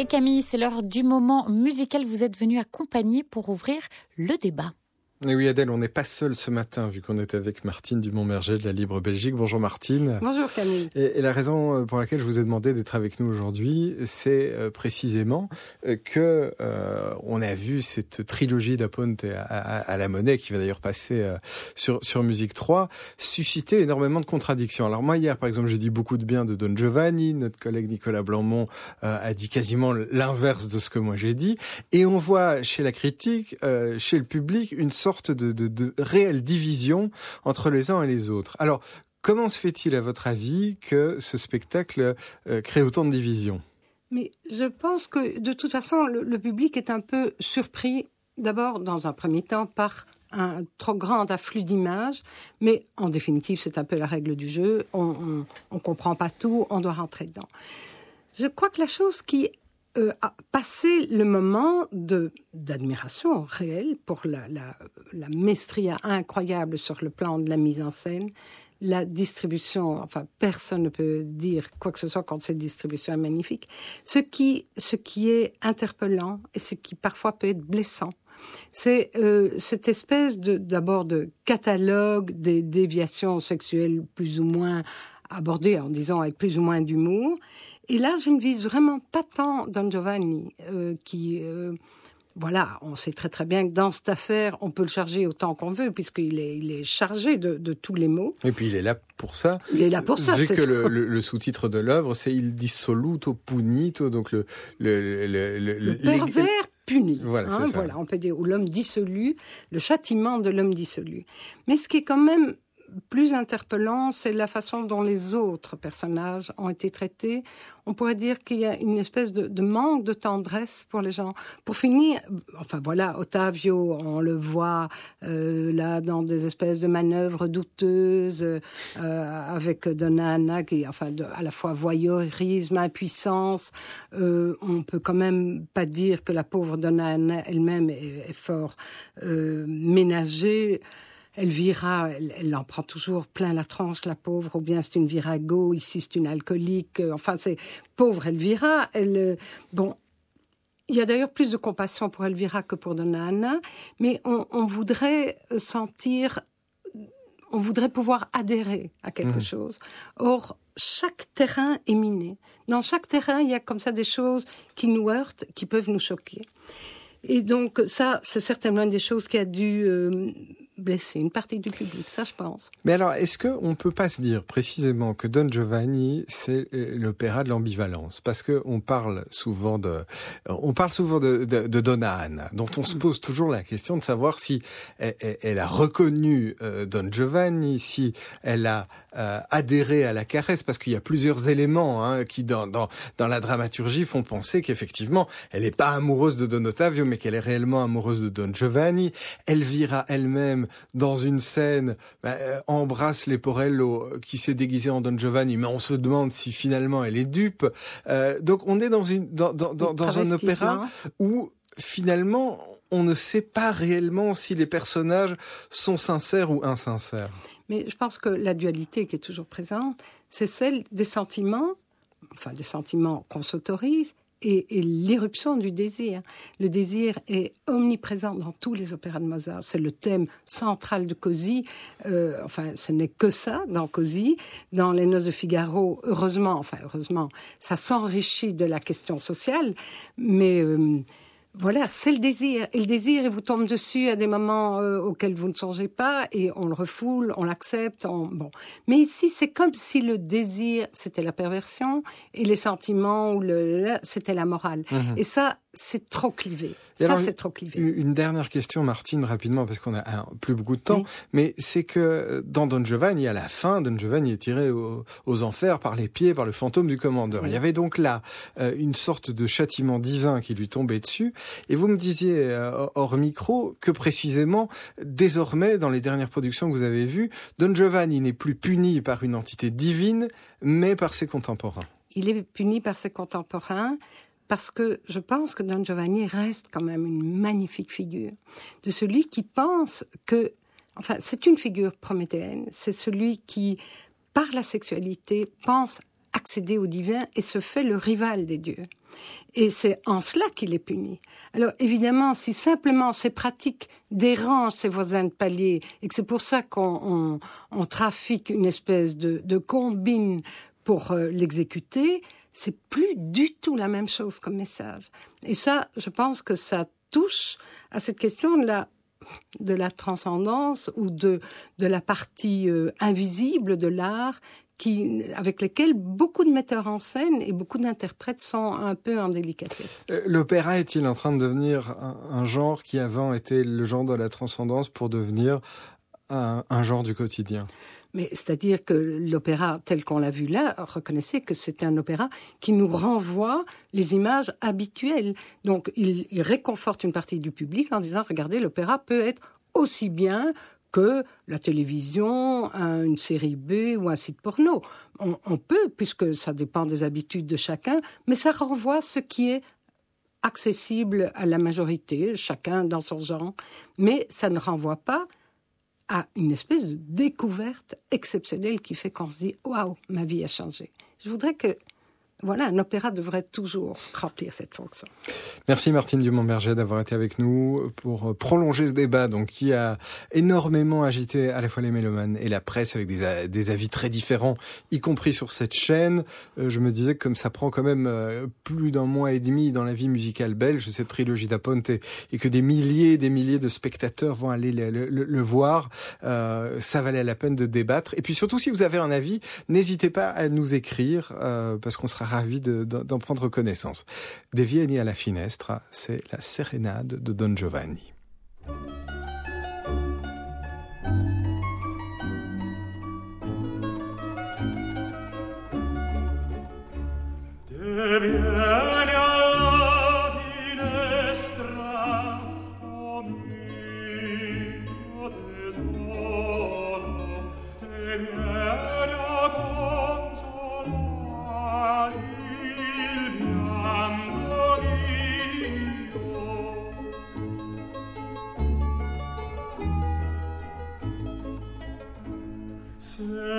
Et Camille, c'est l'heure du moment musical. Vous êtes venu accompagner pour ouvrir le débat. Et oui, Adèle, on n'est pas seul ce matin, vu qu'on est avec Martine Dumont-Merger de la Libre Belgique. Bonjour Martine. Bonjour Camille. Et, la raison euh, pour laquelle je vous ai demandé d'être avec nous aujourd'hui, c'est euh, précisément euh, que on a vu cette trilogie d'Aponte à, la monnaie, qui va d'ailleurs passer sur, sur Musique 3, susciter énormément de contradictions. Alors moi, hier, par exemple, j'ai dit beaucoup de bien de Don Giovanni. Notre collègue Nicolas Blanmont a dit quasiment l'inverse de ce que moi j'ai dit. Et on voit chez la critique, chez le public, une sorte sorte de, réelle division entre les uns et les autres. Alors, comment se fait-il, à votre avis, que ce spectacle euh, crée autant de divisions? Mais je pense que, de toute façon, le, public est un peu surpris, d'abord, dans un premier temps, par un trop grand afflux d'images, mais en définitive, c'est un peu la règle du jeu. On ne comprend pas tout, on doit rentrer dedans. Je crois que la chose qui euh, a passé le moment de d'admiration réelle pour la, la, la maestria incroyable sur le plan de la mise en scène, la distribution, enfin personne ne peut dire quoi que ce soit quand cette distribution est magnifique. Ce qui, ce qui est interpellant et ce qui parfois peut être blessant, c'est euh, cette espèce de d'abord de catalogue des déviations sexuelles plus ou moins abordées en disant avec plus ou moins d'humour et là, je ne vise vraiment pas tant Don Giovanni, euh, qui, euh, voilà, on sait très très bien que dans cette affaire, on peut le charger autant qu'on veut, puisqu'il est, il est chargé de, de, tous les mots. Et puis il est là pour ça. Il est là pour ça. Vu que le, le, sous-titre de l'œuvre, c'est Il dissoluto punito, donc le... Le, le pervers puni. Voilà, hein, voilà, on peut dire, ou l'homme dissolu, le châtiment de l'homme dissolu. Mais ce qui est quand même plus interpellant, c'est la façon dont les autres personnages ont été traités. On pourrait dire qu'il y a une espèce de, manque de tendresse pour les gens. Pour finir, enfin voilà, Ottavio, on le voit euh, là dans des espèces de manœuvres douteuses euh, avec Donna Anna qui, enfin, à la fois voyeurisme, impuissance. Euh, on peut quand même pas dire que la pauvre Donna Anna elle-même est, est, fort euh, ménagée. Elvira, elle, elle en prend toujours plein la tranche, la pauvre, ou bien c'est une virago, ici c'est une alcoolique. Euh, enfin, c'est pauvre Elvira. Elle, euh, bon, il y a d'ailleurs plus de compassion pour Elvira que pour Donna Anna, mais on, voudrait sentir, on voudrait pouvoir adhérer à quelque mmh. chose. Or, chaque terrain est miné. Dans chaque terrain, il y a comme ça des choses qui nous heurtent, qui peuvent nous choquer. Et donc ça, c'est certainement une des choses qui a dû euh, blesser une partie du public, ça je pense. Mais alors, est-ce qu'on ne peut pas se dire précisément que Don Giovanni, c'est euh, l'opéra de l'ambivalence? Parce que on parle souvent de, on parle souvent de, de, de Donna Anna, dont on se pose toujours la question de savoir si elle, a reconnu euh, Don Giovanni, si elle a euh, adhéré à la caresse, parce qu'il y a plusieurs éléments hein, qui, dans, dans, dans la dramaturgie, font penser qu'effectivement, elle n'est pas amoureuse de Don Ottavio, mais qu'elle est réellement amoureuse de Don Giovanni. Elvira elle-même dans une scène, bah, euh, embrasse Leporello euh, qui s'est déguisé en Don Giovanni, mais on se demande si finalement elle est dupe. Euh, donc on est dans une dans, dans, dans, un opéra où finalement on ne sait pas réellement si les personnages sont sincères ou insincères. Mais je pense que la dualité qui est toujours présente, c'est celle des sentiments, enfin des sentiments qu'on s'autorise et, l'éruption du désir. Le désir est omniprésent dans tous les opéras de Mozart. C'est le thème central de Così. Euh, enfin, ce n'est que ça dans Così. Dans Les Noces de Figaro, heureusement, enfin heureusement, ça s'enrichit de la question sociale, mais euh, voilà, c'est le désir. Et le désir, il vous tombe dessus à des moments euh, auxquels vous ne songez pas, et on le refoule, on l'accepte. Bon, mais ici, c'est comme si le désir, c'était la perversion, et les sentiments ou le, c'était la morale. Mhm. Et ça, c'est trop clivé. ça, c'est trop clivé. Une dernière question, Martine, rapidement, parce qu'on a plus beaucoup de temps. Mais c'est que euh, dans Don Giovanni, à la fin, Don Giovanni est tiré aux, enfers par les pieds, par le fantôme du commandeur. Il y avait donc là euh, une sorte de châtiment divin qui lui tombait dessus. Et vous me disiez euh, hors micro que précisément, désormais, dans les dernières productions que vous avez vues, Don Giovanni n'est plus puni par une entité divine, mais par ses contemporains. Il est puni par ses contemporains parce que je pense que Don Giovanni reste quand même une magnifique figure de celui qui pense que, enfin, c'est une figure prométhéenne, c'est celui qui, par la sexualité, pense accéder au divin et se fait le rival des dieux. Et c'est en cela qu'il est puni. Alors évidemment, si simplement ces pratiques dérangent ses voisins de palier et que c'est pour ça qu'on trafique une espèce de, combine pour euh, l'exécuter, c'est plus du tout la même chose comme message. Et ça, je pense que ça touche à cette question de la de la transcendance ou de, de la partie euh, invisible de l'art qui, avec lesquels beaucoup de metteurs en scène et beaucoup d'interprètes sont un peu en délicatesse. Euh, l'opéra est-il en train de devenir un, genre qui avant était le genre de la transcendance pour devenir un, genre du quotidien mais c'est-à-dire que l'opéra tel qu'on l'a vu là, reconnaissez que c'est un opéra qui nous renvoie les images habituelles. Donc il, il réconforte une partie du public en disant regardez, l'opéra peut être aussi bien que la télévision, une série B ou un site porno. On, peut, puisque ça dépend des habitudes de chacun, mais ça renvoie ce qui est accessible à la majorité, chacun dans son genre, mais ça ne renvoie pas à une espèce de découverte exceptionnelle qui fait qu'on se dit waouh, ma vie a changé. Je voudrais que voilà, un opéra devrait toujours remplir cette fonction. Merci Martine Dumont-Berger d'avoir été avec nous pour prolonger ce débat donc qui a énormément agité à la fois les mélomanes et la presse avec des, des avis très différents, y compris sur cette chaîne. Euh, je me disais que comme ça prend quand même euh, plus d'un mois et demi dans la vie musicale belge, cette trilogie d'Aponte, et que des milliers et des milliers de spectateurs vont aller le, voir, euh, ça valait la peine de débattre. Et puis surtout, si vous avez un avis, n'hésitez pas à nous écrire euh, parce qu'on sera ravi d'en prendre connaissance. Des Vieni à la Finestra, c'est la sérénade de Don Giovanni.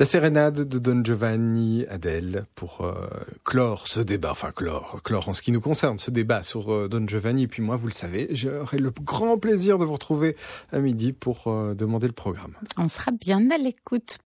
La sérénade de Don Giovanni Adèle pour euh, clore ce débat, enfin clore, clore en ce qui nous concerne, ce débat sur euh, Don Giovanni. Et puis moi, vous le savez, j'aurai le grand plaisir de vous retrouver à midi pour euh, demander le programme. On sera bien à l'écoute.